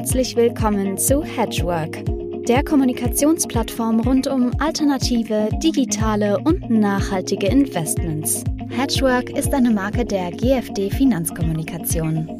Herzlich willkommen zu Hedgework, der Kommunikationsplattform rund um alternative, digitale und nachhaltige Investments. Hedgework ist eine Marke der GFD Finanzkommunikation.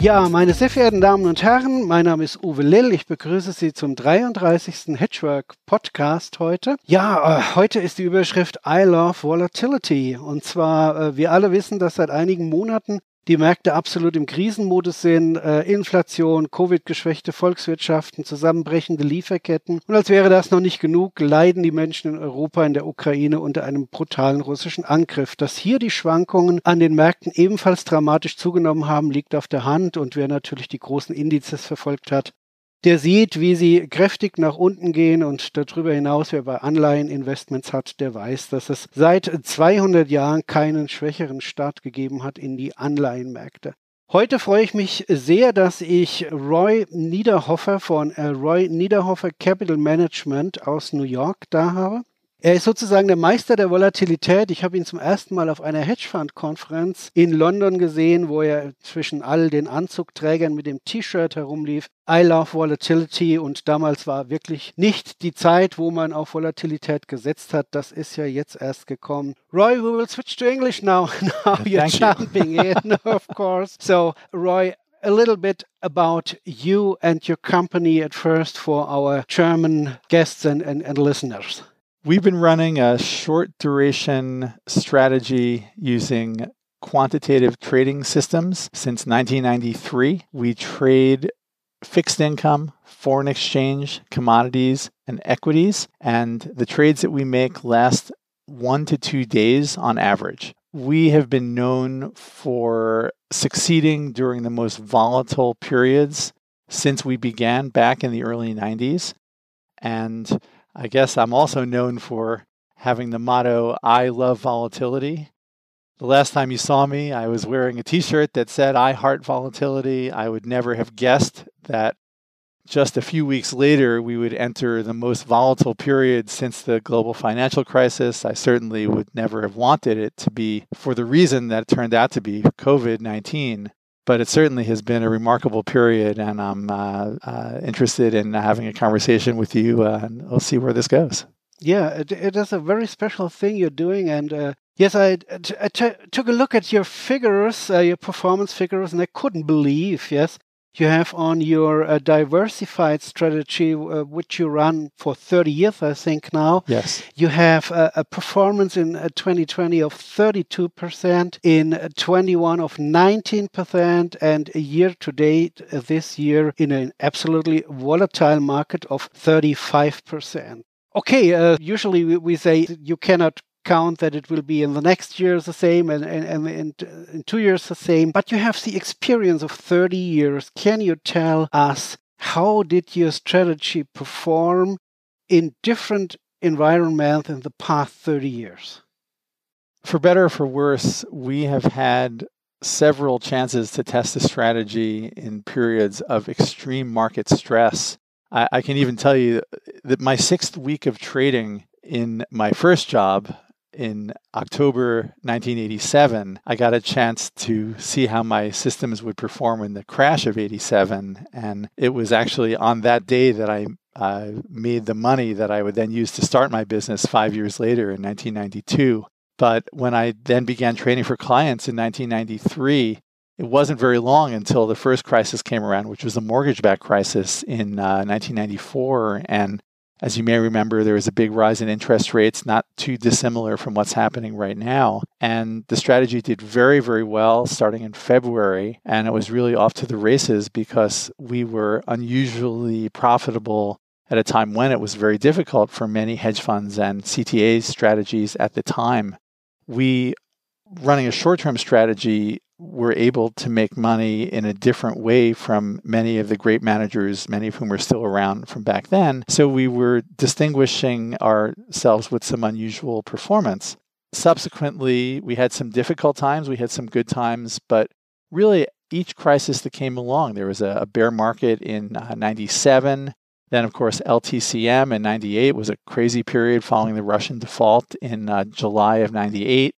Ja, meine sehr verehrten Damen und Herren, mein Name ist Uwe Lill. Ich begrüße Sie zum 33. Hedgework Podcast heute. Ja, äh, heute ist die Überschrift I Love Volatility. Und zwar, äh, wir alle wissen, dass seit einigen Monaten die Märkte absolut im Krisenmodus sind, äh, Inflation, Covid-geschwächte Volkswirtschaften, zusammenbrechende Lieferketten. Und als wäre das noch nicht genug, leiden die Menschen in Europa, in der Ukraine unter einem brutalen russischen Angriff. Dass hier die Schwankungen an den Märkten ebenfalls dramatisch zugenommen haben, liegt auf der Hand. Und wer natürlich die großen Indizes verfolgt hat, der sieht, wie sie kräftig nach unten gehen und darüber hinaus, wer bei Anleiheninvestments hat, der weiß, dass es seit 200 Jahren keinen schwächeren Start gegeben hat in die Anleihenmärkte. Heute freue ich mich sehr, dass ich Roy Niederhofer von äh, Roy Niederhofer Capital Management aus New York da habe. Er ist sozusagen der Meister der Volatilität. Ich habe ihn zum ersten Mal auf einer Hedgefund-Konferenz in London gesehen, wo er zwischen all den Anzugträgern mit dem T-Shirt herumlief. I love Volatility und damals war wirklich nicht die Zeit, wo man auf Volatilität gesetzt hat. Das ist ja jetzt erst gekommen. Roy, we will switch to English now. now you're jumping in, of course. So, Roy, a little bit about you and your company at first for our German guests and, and, and listeners. We've been running a short duration strategy using quantitative trading systems since 1993. We trade fixed income, foreign exchange, commodities, and equities. And the trades that we make last one to two days on average. We have been known for succeeding during the most volatile periods since we began back in the early 90s. And I guess I'm also known for having the motto, I love volatility. The last time you saw me, I was wearing a t shirt that said, I heart volatility. I would never have guessed that just a few weeks later, we would enter the most volatile period since the global financial crisis. I certainly would never have wanted it to be for the reason that it turned out to be COVID 19 but it certainly has been a remarkable period, and I'm uh, uh, interested in having a conversation with you, uh, and we'll see where this goes. Yeah, it, it is a very special thing you're doing, and uh, yes, I, I t- took a look at your figures, uh, your performance figures, and I couldn't believe, yes, you have on your uh, diversified strategy, uh, which you run for 30 years, I think now. Yes. You have uh, a performance in 2020 of 32%, in 21 of 19%, and a year to date uh, this year in an absolutely volatile market of 35%. Okay, uh, usually we, we say you cannot count that it will be in the next year the same and, and, and in, two years the same. But you have the experience of 30 years. Can you tell us how did your strategy perform in different environments in the past 30 years? For better or for worse, we have had several chances to test the strategy in periods of extreme market stress. I, I, can even tell you that my sixth week of trading in my first job in October 1987, I got a chance to see how my systems would perform in the crash of 87. And it was actually on that day that I uh, made the money that I would then use to start my business five years later in 1992. But when I then began training for clients in 1993, it wasn't very long until the first crisis came around, which was the mortgage backed crisis in uh, 1994. And as you may remember, there was a big rise in interest rates, not too dissimilar from what's happening right now. And the strategy did very, very well starting in February. And it was really off to the races because we were unusually profitable at a time when it was very difficult for many hedge funds and CTA strategies at the time. We running a short term strategy were able to make money in a different way from many of the great managers, many of whom are still around from back then. So we were distinguishing ourselves with some unusual performance. Subsequently, we had some difficult times, we had some good times, but really each crisis that came along, there was a, a bear market in uh, 97. Then, of course, LTCM in 98 was a crazy period following the Russian default in uh, July of 98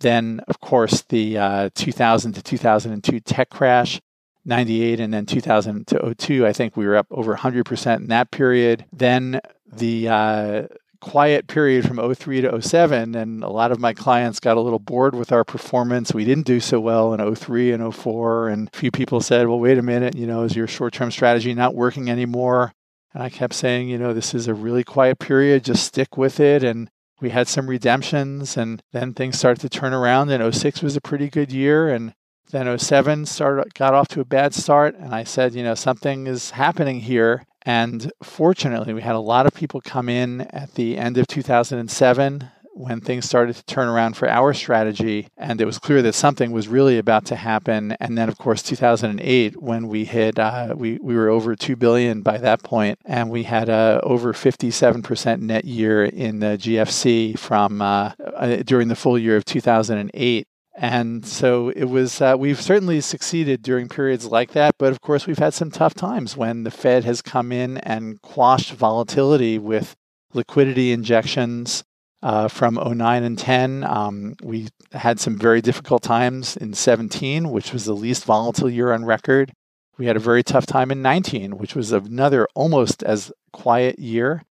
Then, of course, the uh, 2000 to 2002 tech crash, 98 and then 2000 to 02, I think we were up over 100% in that period. Then the uh, quiet period from 03 to 07 and a lot of my clients got a little bored with our performance. We didn't do so well in 03 and 04 and a few people said well wait a minute you know is your short-term strategy not working anymore? And i kept saying you know this is a really quiet period just stick with it. And we had some redemptions and then things started to turn around and 06 was a pretty good year and then 07 started got off to a bad start and i said you know something is happening here. And fortunately, we had a lot of people come in at the end of 2007 when things started to turn around for our strategy. And it was clear that something was really about to happen. And then, of course, 2008, when we hit, uh, we, we were over 2 billion by that point, and we had a over 57% net year in the GFC from uh, uh, during the full year of 2008. And so it was, uh, we've certainly succeeded during periods like that. But of course, we've had some tough times when the Fed has come in and quashed volatility with liquidity injections uh, from 09 and 10. Um, we had some very difficult times in 17, which was the least volatile year on record. We had a very tough time in 19, which was another almost as quiet year.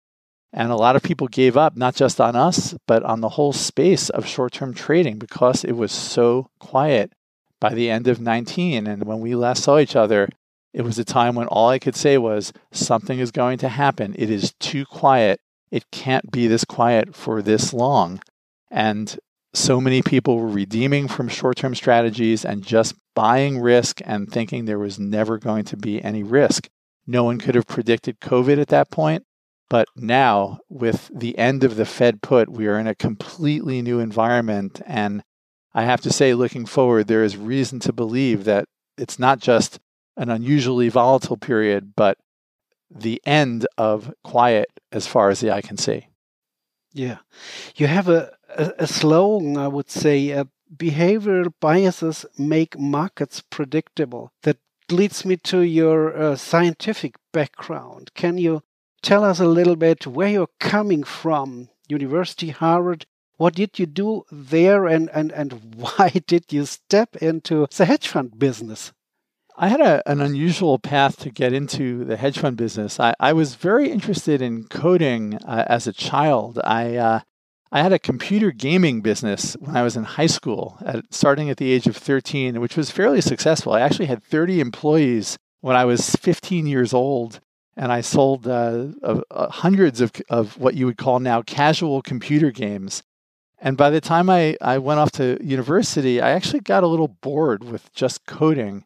And a lot of people gave up, not just on us, but on the whole space of short term trading because it was so quiet by the end of 19. And when we last saw each other, it was a time when all I could say was, something is going to happen. It is too quiet. It can't be this quiet for this long. And so many people were redeeming from short term strategies and just buying risk and thinking there was never going to be any risk. No one could have predicted COVID at that point. But now, with the end of the Fed put, we are in a completely new environment. And I have to say, looking forward, there is reason to believe that it's not just an unusually volatile period, but the end of quiet as far as the eye can see. Yeah. You have a, a, a slogan, I would say, uh, behavioral biases make markets predictable. That leads me to your uh, scientific background. Can you tell us a little bit where you're coming from, University Harvard. What did you do there and, and, and why did you step into the hedge fund business? I had a, an unusual path to get into the hedge fund business. I, I was very interested in coding uh, as a child. I, uh, I had a computer gaming business when I was in high school, at, starting at the age of 13, which was fairly successful. I actually had 30 employees when I was 15 years old and I sold uh, hundreds of, of what you would call now casual computer games. And by the time I, I went off to university, I actually got a little bored with just coding.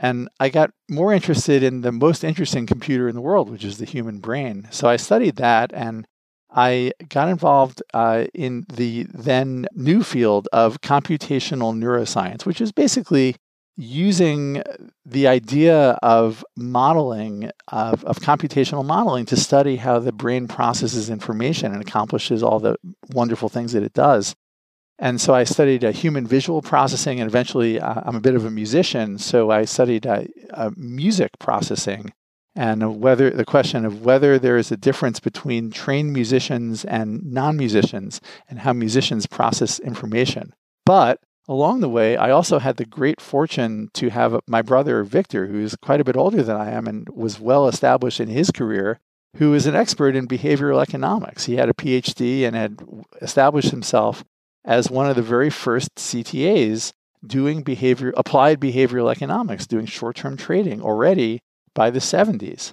And I got more interested in the most interesting computer in the world, which is the human brain. So I studied that and I got involved uh, in the then new field of computational neuroscience, which is basically using the idea of modeling, of, of, computational modeling, to study how the brain processes information and accomplishes all the wonderful things that it does. And so I studied uh, human visual processing, and eventually uh, I'm a bit of a musician, so I studied uh, uh music processing and whether the question of whether there is a difference between trained musicians and non-musicians and how musicians process information. But along the way, I also had the great fortune to have my brother Victor, who's quite a bit older than I am and was well established in his career, who is an expert in behavioral economics. He had a PhD and had established himself as one of the very first CTAs doing behavior applied behavioral economics, doing short-term trading already by the 70s.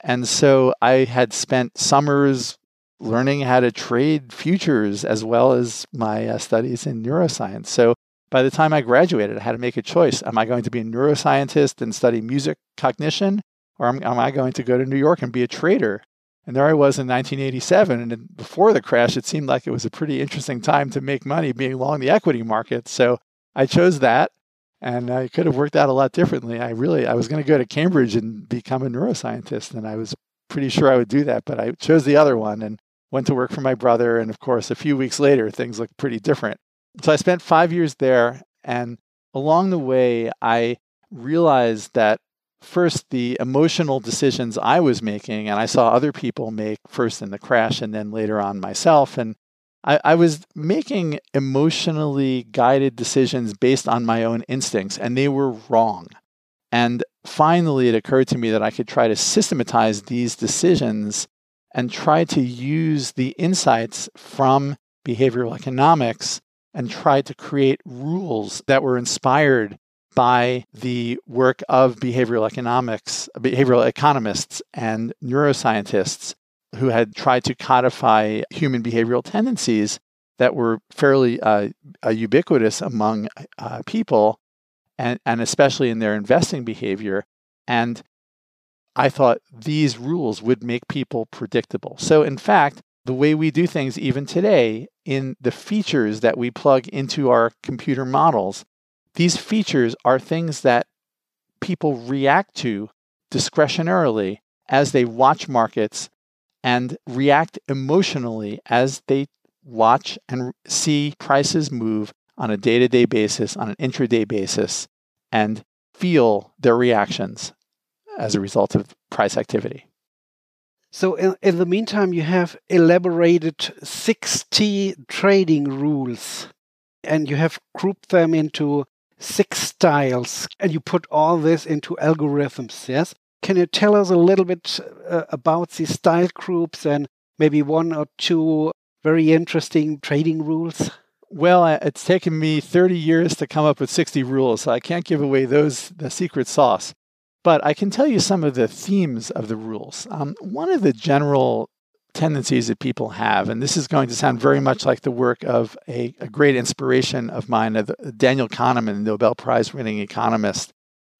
And so I had spent summers learning how to trade futures as well as my uh, studies in neuroscience. So by the time I graduated, I had to make a choice. Am I going to be a neuroscientist and study music cognition, or am, am I going to go to New York and be a trader? And there I was in 1987. And before the crash, it seemed like it was a pretty interesting time to make money being long the equity market. So I chose that. And I could have worked out a lot differently. I really, I was going to go to Cambridge and become a neuroscientist. And I was pretty sure I would do that. But I chose the other one and went to work for my brother. And of course, a few weeks later, things looked pretty different. So I spent five years there. And along the way, I realized that first, the emotional decisions I was making, and I saw other people make first in the crash and then later on myself. And I, I was making emotionally guided decisions based on my own instincts, and they were wrong. And finally, it occurred to me that I could try to systematize these decisions and try to use the insights from behavioral economics and try to create rules that were inspired by the work of behavioral economics, behavioral economists, and neuroscientists who had tried to codify human behavioral tendencies that were fairly uh, uh, ubiquitous among uh, people, and, and especially in their investing behavior. And I thought these rules would make people predictable. So, in fact, the way we do things even today in the features that we plug into our computer models, these features are things that people react to discretionarily as they watch markets and react emotionally as they watch and see prices move on a day to day basis, on an intraday basis, and feel their reactions as a result of price activity. So, in, in the meantime, you have elaborated 60 trading rules and you have grouped them into six styles and you put all this into algorithms, yes? Can you tell us a little bit uh, about these style groups and maybe one or two very interesting trading rules? Well, it's taken me 30 years to come up with 60 rules, so I can't give away those the secret sauce. But I can tell you some of the themes of the rules. Um, one of the general tendencies that people have, and this is going to sound very much like the work of a, a great inspiration of mine, uh, Daniel Kahneman, the Nobel Prize winning economist,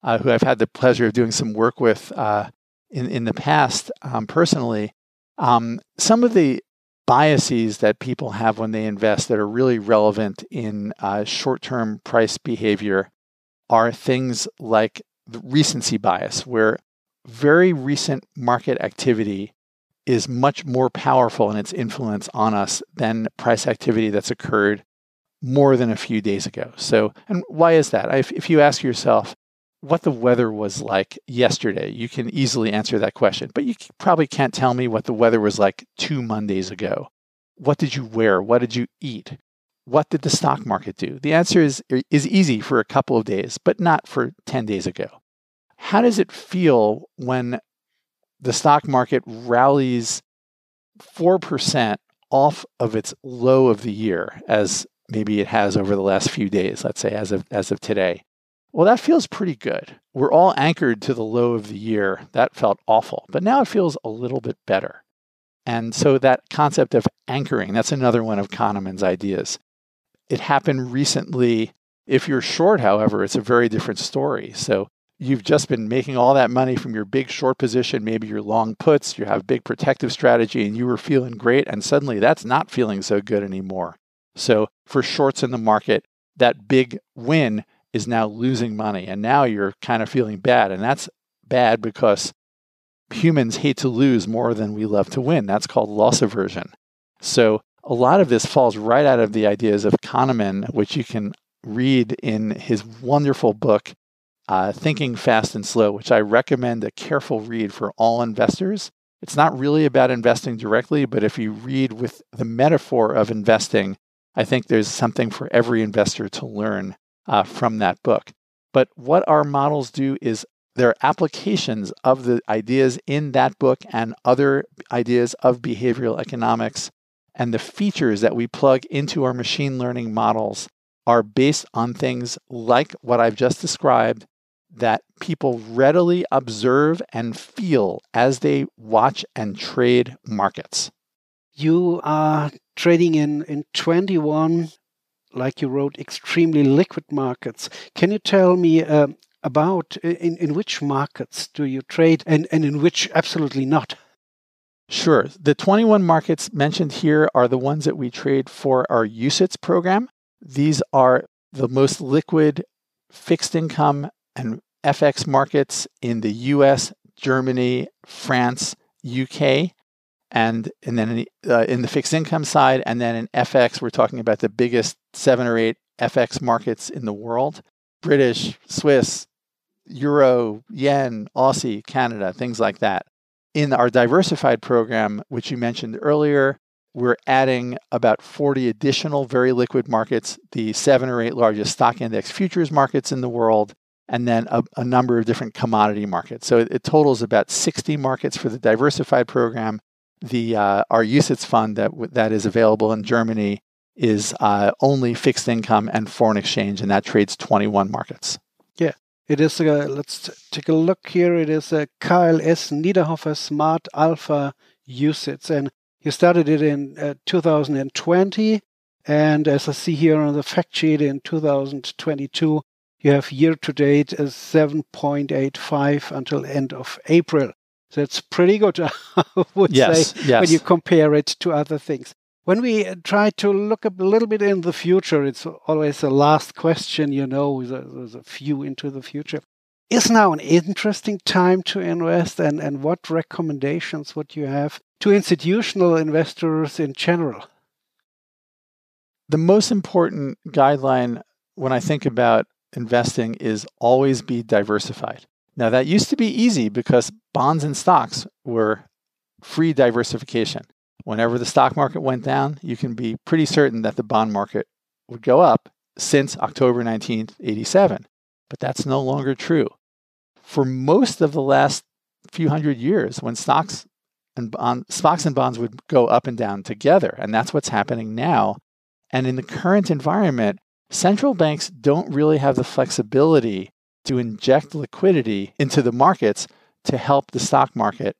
uh, who I've had the pleasure of doing some work with uh, in, in the past um, personally. Um, some of the biases that people have when they invest that are really relevant in uh, short term price behavior are things like the recency bias, where very recent market activity is much more powerful in its influence on us than price activity that's occurred more than a few days ago. So, and why is that? If, if you ask yourself, what the weather was like yesterday. You can easily answer that question, but you probably can't tell me what the weather was like two Mondays ago. What did you wear? What did you eat? What did the stock market do? The answer is, is easy for a couple of days, but not for 10 days ago. How does it feel when the stock market rallies 4% off of its low of the year, as maybe it has over the last few days, let's say as of, as of today? Well, that feels pretty good. We're all anchored to the low of the year. That felt awful, but now it feels a little bit better. And so that concept of anchoring, that's another one of Kahneman's ideas. It happened recently. If you're short, however, it's a very different story. So you've just been making all that money from your big short position. Maybe you're long puts, you have big protective strategy, and you were feeling great. And suddenly that's not feeling so good anymore. So for shorts in the market, that big win is now losing money. And now you're kind of feeling bad. And that's bad because humans hate to lose more than we love to win. That's called loss aversion. So a lot of this falls right out of the ideas of Kahneman, which you can read in his wonderful book, uh, Thinking Fast and Slow, which I recommend a careful read for all investors. It's not really about investing directly, but if you read with the metaphor of investing, I think there's something for every investor to learn uh, from that book. But what our models do is they're applications of the ideas in that book and other ideas of behavioral economics. And the features that we plug into our machine learning models are based on things like what I've just described that people readily observe and feel as they watch and trade markets. You are trading in, in 21 like you wrote, extremely liquid markets. Can you tell me uh, about in, in which markets do you trade and, and in which absolutely not? Sure. The 21 markets mentioned here are the ones that we trade for our UCITS program. These are the most liquid fixed income and FX markets in the US, Germany, France, UK and and then in the, uh, in the fixed income side, and then in FX, we're talking about the biggest seven or eight FX markets in the world: British, Swiss, Euro, Yen, Aussie, Canada, things like that. In our diversified program, which you mentioned earlier, we're adding about 40 additional very liquid markets, the seven or eight largest stock index futures markets in the world, and then a, a number of different commodity markets. So it, it, totals about 60 markets for the diversified program. The uh, our UCITS fund that that is available in Germany is uh, only fixed income and foreign exchange, and that trades 21 markets. Yeah, it is. Uh, let's take a look here. It is a KLS Niederhoffer Smart Alpha UCITS, and you started it in uh, 2020, and as I see here on the fact sheet, in 2022, you have year to date uh, as 7.85 until end of April. That's pretty good, I would yes, say, yes. when you compare it to other things. When we uh, try to look a little bit in the future, it's always the last question, you know, there's a few into the future. Is now an interesting time to invest, and, and what recommendations would you have to institutional investors in general? The most important guideline when I think about investing is always be diversified. Now, that used to be easy because bonds and stocks were free diversification whenever the stock market went down, you can be pretty certain that the bond market would go up since October 1987. But that's no longer true. For most of the last few hundred years, when stocks and bond, stocks and bonds would go up and down together, and that's what's happening now. And in the current environment, central banks don't really have the flexibility to inject liquidity into the markets to help the stock market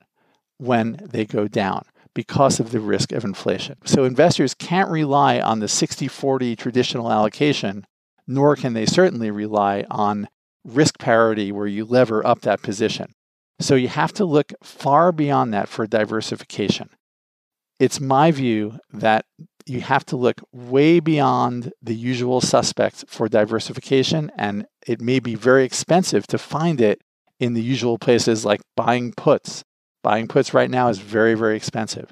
when they go down because of the risk of inflation. So investors can't rely on the 60 40 traditional allocation, nor can they certainly rely on risk parity where you lever up that position. So you have to look far beyond that for diversification. It's my view that you have to look way beyond the usual suspects for diversification, and it may be very expensive to find it in the usual places like buying puts Buying puts right now is very, very expensive.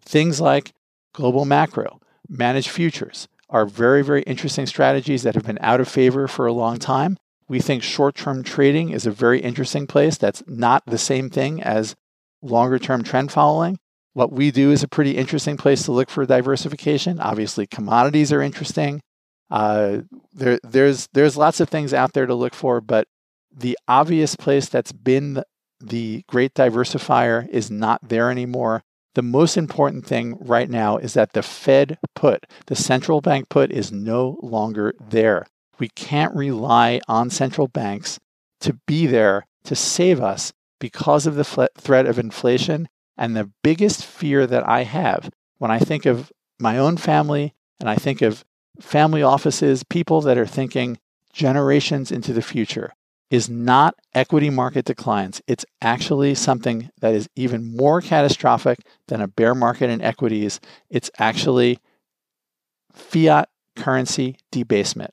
Things like global macro, managed futures are very, very interesting strategies that have been out of favor for a long time. We think short term trading is a very interesting place. That's not the same thing as longer term trend following. What we do is a pretty interesting place to look for diversification. Obviously, commodities are interesting. Uh, there, there's there's lots of things out there to look for, but the obvious place that's been the great diversifier is not there anymore. The most important thing right now is that the Fed put, the central bank put, is no longer there. We can't rely on central banks to be there to save us because of the threat of inflation. And the biggest fear that I have when I think of my own family and I think of family offices, people that are thinking generations into the future, is not equity market declines. It's actually something that is even more catastrophic than a bear market in equities. It's actually fiat currency debasement.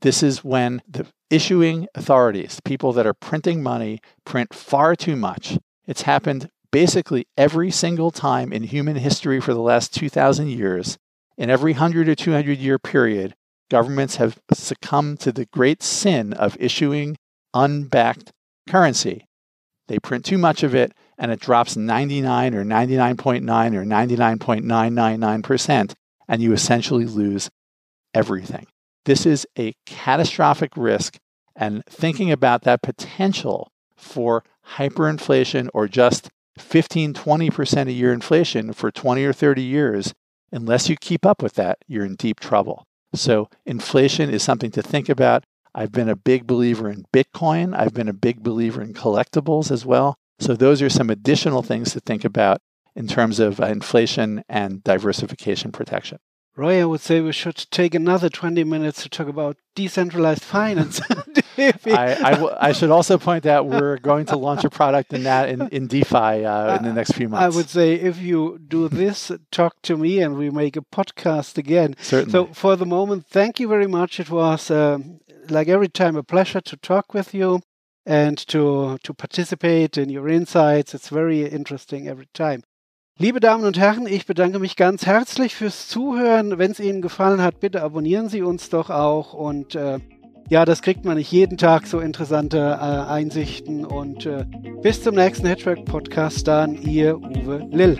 This is when the issuing authorities, people that are printing money, print far too much. It's happened basically every single time in human history for the last 2,000 years. In every 100 or 200 year period, governments have succumbed to the great sin of issuing unbacked currency. They print too much of it and it drops 99 or 99.9 or 99.999%, and you essentially lose everything. This is a catastrophic risk, and thinking about that potential for hyperinflation or just 15, 20% a year inflation for 20 or 30 years, unless you keep up with that, you're in deep trouble. So, inflation is something to think about. I've been a big believer in Bitcoin. I've been a big believer in collectibles as well. So, those are some additional things to think about in terms of uh, inflation and diversification protection. Roy, I would say we should take another 20 minutes to talk about decentralized finance. I, I, w- I should also point out we're going to launch a product in that in, in DeFi uh, in the next few months. I would say if you do this, talk to me and we make a podcast again. Certainly. So for the moment, thank you very much. It was um, like every time a pleasure to talk with you and to, to participate in your insights. It's very interesting every time. Liebe Damen und Herren, ich bedanke mich ganz herzlich fürs Zuhören. Wenn es Ihnen gefallen hat, bitte abonnieren Sie uns doch auch. Und äh, ja, das kriegt man nicht jeden Tag, so interessante äh, Einsichten. Und äh, bis zum nächsten Hedgework Podcast, dann Ihr Uwe Lill.